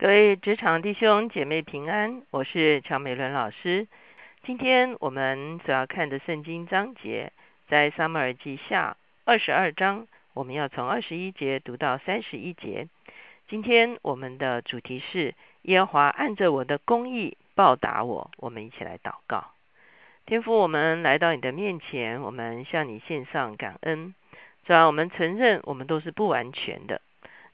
各位职场弟兄姐妹平安，我是乔美伦老师。今天我们所要看的圣经章节在撒母耳记下二十二章，我们要从二十一节读到三十一节。今天我们的主题是耶和华按着我的公义报答我。我们一起来祷告，天父，我们来到你的面前，我们向你献上感恩。主要我们承认我们都是不完全的，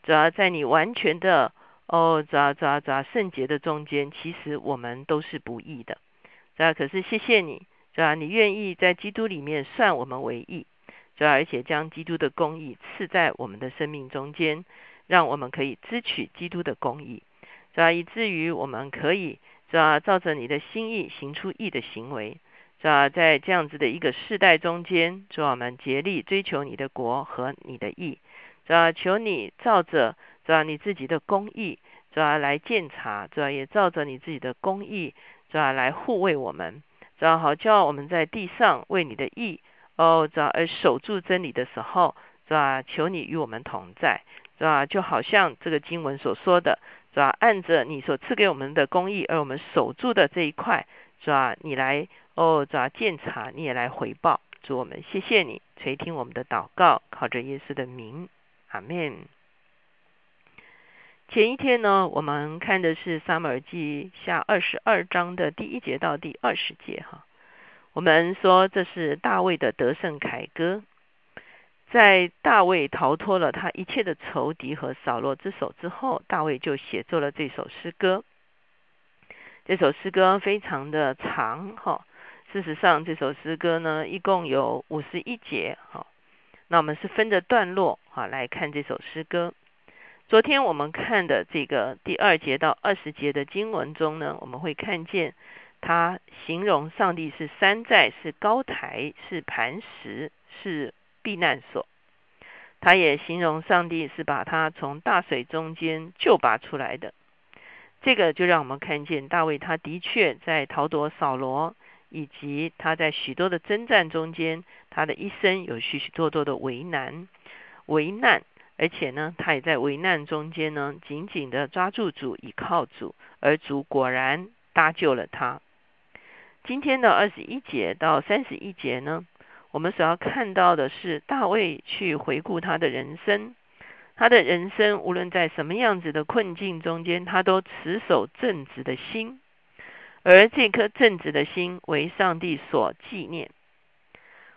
主要在你完全的。哦，咋咋咋圣洁的中间，其实我们都是不义的。主可是谢谢你，主要你愿意在基督里面算我们为义，主要而且将基督的公义赐在我们的生命中间，让我们可以支取基督的公义，主要以至于我们可以主要照着你的心意行出义的行为，主要在这样子的一个世代中间，主我们竭力追求你的国和你的义，主要求你照着。主要你自己的公义，主要来鉴察，主要也照着你自己的公义，主要来护卫我们，主要好叫我们在地上为你的义哦，主要而守住真理的时候，主要求你与我们同在，主要就好像这个经文所说的，主要按着你所赐给我们的公义，而我们守住的这一块，主要你来哦，主要鉴察，你也来回报，主我们谢谢你垂听我们的祷告，靠着耶稣的名，阿门。前一天呢，我们看的是撒母耳记下二十二章的第一节到第二十节哈。我们说这是大卫的得胜凯歌，在大卫逃脱了他一切的仇敌和扫罗之手之后，大卫就写作了这首诗歌。这首诗歌非常的长哈，事实上这首诗歌呢一共有五十一节哈。那我们是分着段落哈来看这首诗歌。昨天我们看的这个第二节到二十节的经文中呢，我们会看见他形容上帝是山寨、是高台、是磐石、是避难所。他也形容上帝是把他从大水中间救拔出来的。这个就让我们看见大卫他的确在逃躲扫罗，以及他在许多的征战中间，他的一生有许许多多的为难、为难。而且呢，他也在危难中间呢，紧紧的抓住主，倚靠主，而主果然搭救了他。今天的二十一节到三十一节呢，我们所要看到的是大卫去回顾他的人生，他的人生无论在什么样子的困境中间，他都持守正直的心，而这颗正直的心为上帝所纪念。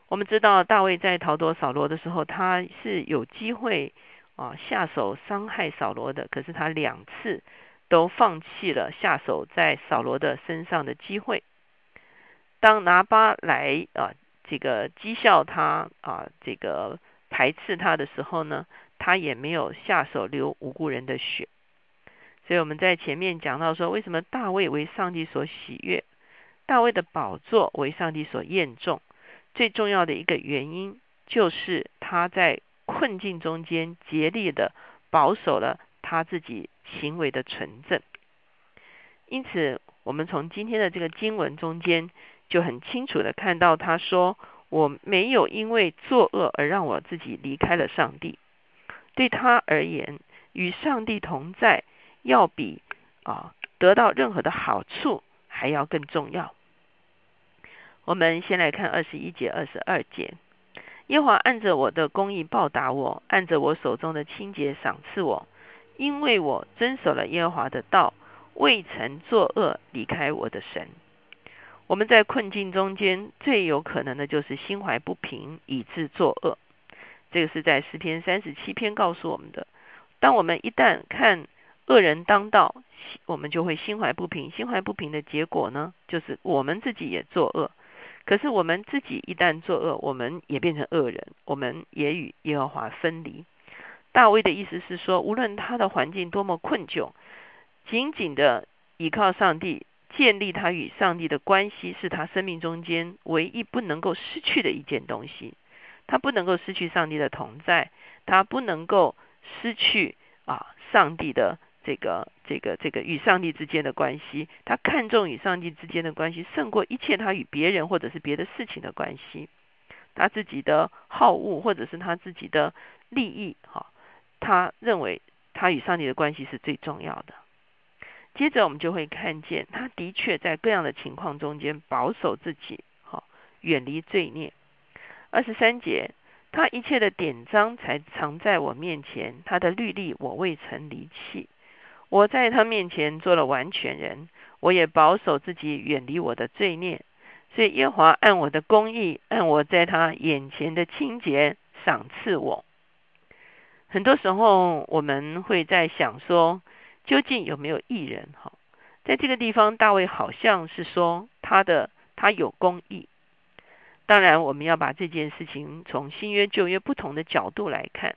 我们知道大卫在逃脱扫罗的时候，他是有机会啊下手伤害扫罗的，可是他两次都放弃了下手在扫罗的身上的机会。当拿巴来啊这个讥笑他啊这个排斥他的时候呢，他也没有下手流无辜人的血。所以我们在前面讲到说，为什么大卫为上帝所喜悦，大卫的宝座为上帝所验重。最重要的一个原因，就是他在困境中间竭力的保守了他自己行为的纯正。因此，我们从今天的这个经文中间就很清楚的看到，他说：“我没有因为作恶而让我自己离开了上帝。对他而言，与上帝同在，要比啊得到任何的好处还要更重要。”我们先来看二十一节、二十二节。耶和华按着我的公义报答我，按着我手中的清洁赏赐我，因为我遵守了耶和华的道，未曾作恶，离开我的神。我们在困境中间最有可能的就是心怀不平，以致作恶。这个是在诗篇三十七篇告诉我们的。当我们一旦看恶人当道，我们就会心怀不平。心怀不平的结果呢，就是我们自己也作恶。可是我们自己一旦作恶，我们也变成恶人，我们也与耶和华分离。大卫的意思是说，无论他的环境多么困窘，紧紧的依靠上帝，建立他与上帝的关系，是他生命中间唯一不能够失去的一件东西。他不能够失去上帝的同在，他不能够失去啊上帝的。这个这个这个与上帝之间的关系，他看重与上帝之间的关系胜过一切他与别人或者是别的事情的关系。他自己的好恶或者是他自己的利益，哈，他认为他与上帝的关系是最重要的。接着我们就会看见，他的确在各样的情况中间保守自己，好远离罪孽。二十三节，他一切的典章才藏在我面前，他的律例我未曾离弃。我在他面前做了完全人，我也保守自己远离我的罪孽。所以耶和华按我的公义，按我在他眼前的清洁赏赐我。很多时候我们会在想说，究竟有没有艺人？哈，在这个地方，大卫好像是说他的他有公义。当然，我们要把这件事情从新约旧约不同的角度来看。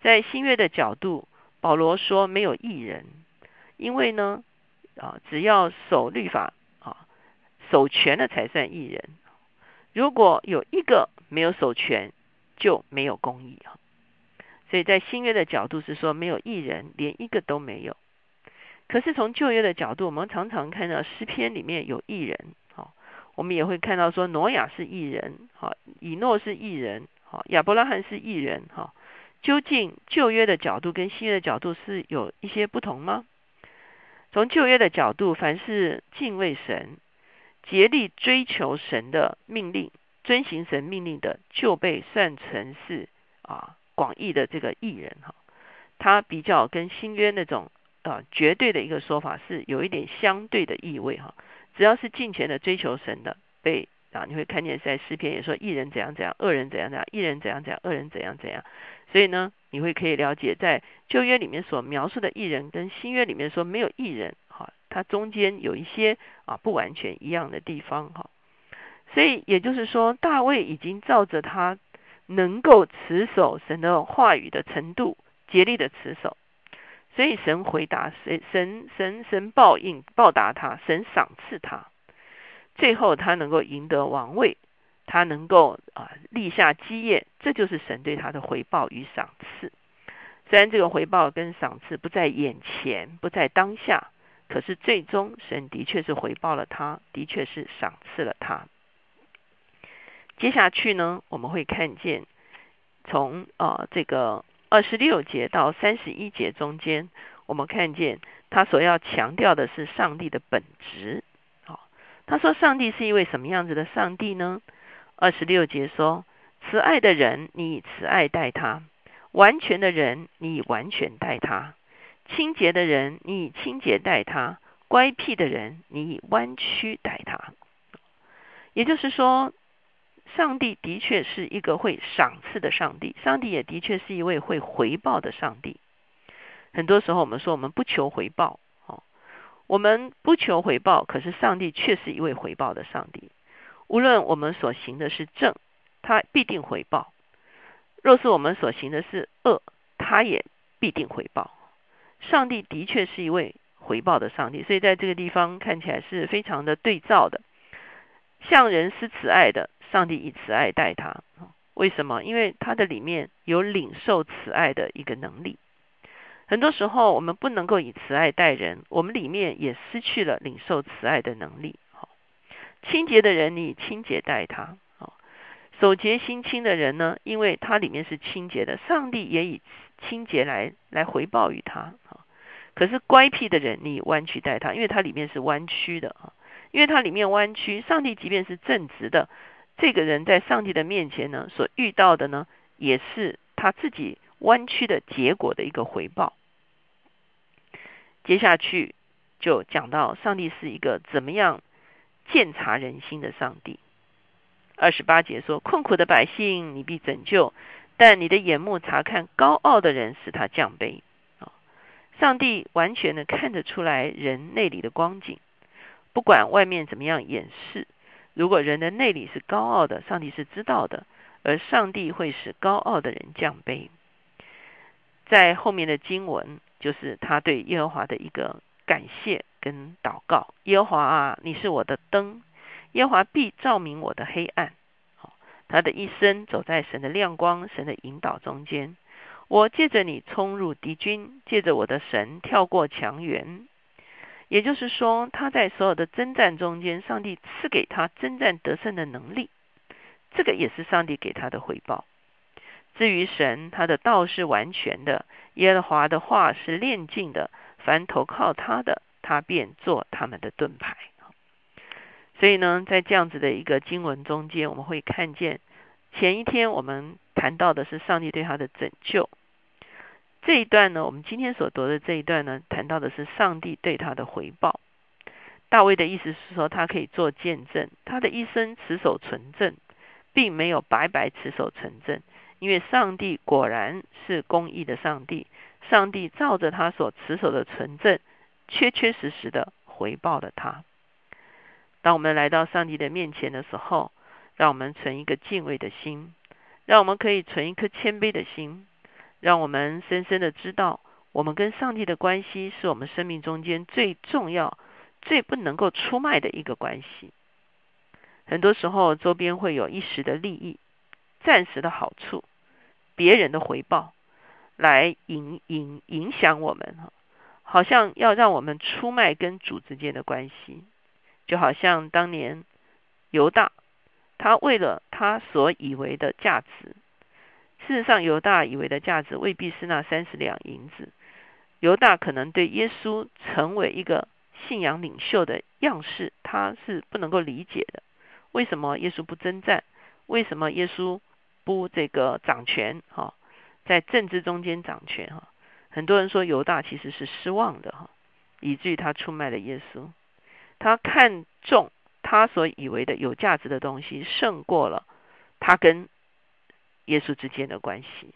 在新约的角度，保罗说没有艺人，因为呢，啊，只要守律法啊，守全了才算艺人。如果有一个没有守全，就没有公义啊。所以在新约的角度是说没有艺人，连一个都没有。可是从旧约的角度，我们常常看到诗篇里面有艺人。我们也会看到说，挪亚是异人，哈，以诺是异人，哈，亚伯拉罕是异人，哈。究竟旧约的角度跟新约的角度是有一些不同吗？从旧约的角度，凡是敬畏神、竭力追求神的命令、遵行神命令的，就被算成是啊广义的这个艺人，哈。他比较跟新约那种啊绝对的一个说法是有一点相对的意味，哈。只要是尽前的追求神的，被啊，你会看见在诗篇也说，一人怎样怎样，恶人怎样怎样，一人怎样怎样，恶人怎样怎样。所以呢，你会可以了解，在旧约里面所描述的艺人，跟新约里面说没有艺人，哈，它中间有一些啊不完全一样的地方，哈。所以也就是说，大卫已经照着他能够持守神的话语的程度，竭力的持守。所以神回答，神神神神报应报答他，神赏赐他，最后他能够赢得王位，他能够啊立下基业，这就是神对他的回报与赏赐。虽然这个回报跟赏赐不在眼前，不在当下，可是最终神的确是回报了他，的确是赏赐了他。接下去呢，我们会看见从啊这个。二十六节到三十一节中间，我们看见他所要强调的是上帝的本质。好，他说上帝是一位什么样子的上帝呢？二十六节说：慈爱的人，你以慈爱待他；完全的人，你以完全待他；清洁的人，你以清洁待他；乖僻的人，你以弯曲待他。也就是说。上帝的确是一个会赏赐的上帝，上帝也的确是一位会回报的上帝。很多时候我们说我们不求回报，哦，我们不求回报，可是上帝却是一位回报的上帝。无论我们所行的是正，他必定回报；若是我们所行的是恶，他也必定回报。上帝的确是一位回报的上帝，所以在这个地方看起来是非常的对照的，向人施慈爱的。上帝以慈爱待他，为什么？因为他的里面有领受慈爱的一个能力。很多时候，我们不能够以慈爱待人，我们里面也失去了领受慈爱的能力。清洁的人，你清洁待他；好，守洁心清的人呢，因为他里面是清洁的，上帝也以清洁来来回报于他。好，可是乖僻的人，你弯曲待他，因为他里面是弯曲的啊，因为他里面弯曲，上帝即便是正直的。这个人在上帝的面前呢，所遇到的呢，也是他自己弯曲的结果的一个回报。接下去就讲到上帝是一个怎么样鉴察人心的上帝。二十八节说：“困苦的百姓你必拯救，但你的眼目查看高傲的人，使他降卑。”啊，上帝完全的看得出来人内里的光景，不管外面怎么样掩饰。如果人的内里是高傲的，上帝是知道的，而上帝会使高傲的人降卑。在后面的经文，就是他对耶和华的一个感谢跟祷告：耶和华啊，你是我的灯，耶和华必照明我的黑暗。好，他的一生走在神的亮光、神的引导中间。我借着你冲入敌军，借着我的神跳过墙垣。也就是说，他在所有的征战中间，上帝赐给他征战得胜的能力，这个也是上帝给他的回报。至于神，他的道是完全的，耶和华的话是炼净的，凡投靠他的，他便做他们的盾牌。所以呢，在这样子的一个经文中间，我们会看见前一天我们谈到的是上帝对他的拯救。这一段呢，我们今天所读的这一段呢，谈到的是上帝对他的回报。大卫的意思是说，他可以做见证，他的一生持守纯正，并没有白白持守纯正，因为上帝果然是公义的上帝，上帝照着他所持守的纯正，确确实实的回报了他。当我们来到上帝的面前的时候，让我们存一个敬畏的心，让我们可以存一颗谦卑的心。让我们深深的知道，我们跟上帝的关系是我们生命中间最重要、最不能够出卖的一个关系。很多时候，周边会有一时的利益、暂时的好处、别人的回报，来影影影响我们，好像要让我们出卖跟主之间的关系。就好像当年犹大，他为了他所以为的价值。事实上，犹大以为的价值未必是那三十两银子。犹大可能对耶稣成为一个信仰领袖的样式，他是不能够理解的。为什么耶稣不征战？为什么耶稣不这个掌权？哈，在政治中间掌权？哈，很多人说犹大其实是失望的，哈，以至于他出卖了耶稣。他看重他所以为的有价值的东西，胜过了他跟。耶稣之间的关系，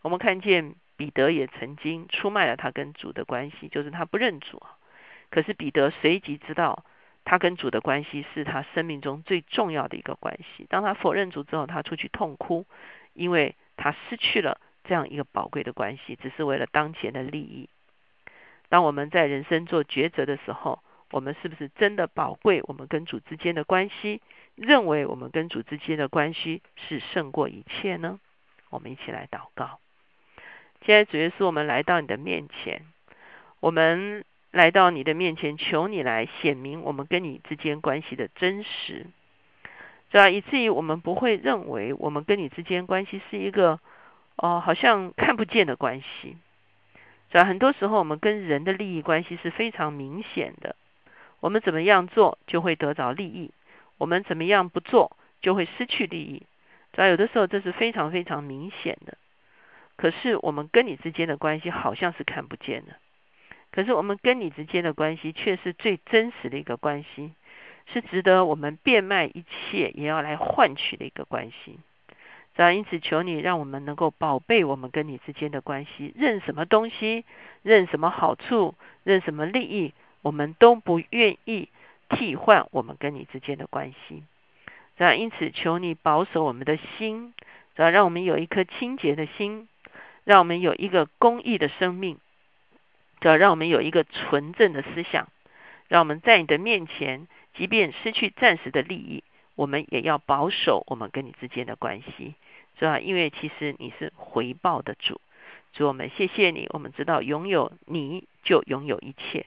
我们看见彼得也曾经出卖了他跟主的关系，就是他不认主。可是彼得随即知道，他跟主的关系是他生命中最重要的一个关系。当他否认主之后，他出去痛哭，因为他失去了这样一个宝贵的关系，只是为了当前的利益。当我们在人生做抉择的时候，我们是不是真的宝贵我们跟主之间的关系？认为我们跟主之间的关系是胜过一切呢？我们一起来祷告。现在主耶稣，我们来到你的面前，我们来到你的面前，求你来显明我们跟你之间关系的真实，主要以至于我们不会认为我们跟你之间关系是一个哦，好像看不见的关系。主要很多时候我们跟人的利益关系是非常明显的，我们怎么样做就会得着利益。我们怎么样不做，就会失去利益。主要有的时候这是非常非常明显的。可是我们跟你之间的关系好像是看不见的。可是我们跟你之间的关系却是最真实的一个关系，是值得我们变卖一切也要来换取的一个关系。主要因此求你让我们能够宝贝我们跟你之间的关系，认什么东西，认什么好处，认什么利益，我们都不愿意。替换我们跟你之间的关系，这样因此求你保守我们的心，主要让我们有一颗清洁的心，让我们有一个公义的生命，主要让我们有一个纯正的思想，让我们在你的面前，即便失去暂时的利益，我们也要保守我们跟你之间的关系，是吧？因为其实你是回报的主，主我们谢谢你，我们知道拥有你就拥有一切。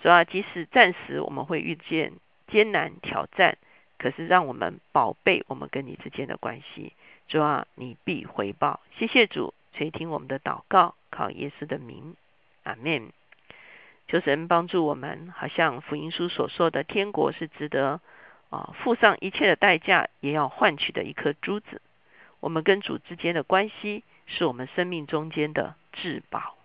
主要即使暂时我们会遇见艰难挑战，可是让我们宝贝我们跟你之间的关系。主啊，你必回报。谢谢主垂听我们的祷告，靠耶稣的名，阿门。求神帮助我们，好像福音书所说的，天国是值得啊付上一切的代价也要换取的一颗珠子。我们跟主之间的关系，是我们生命中间的至宝。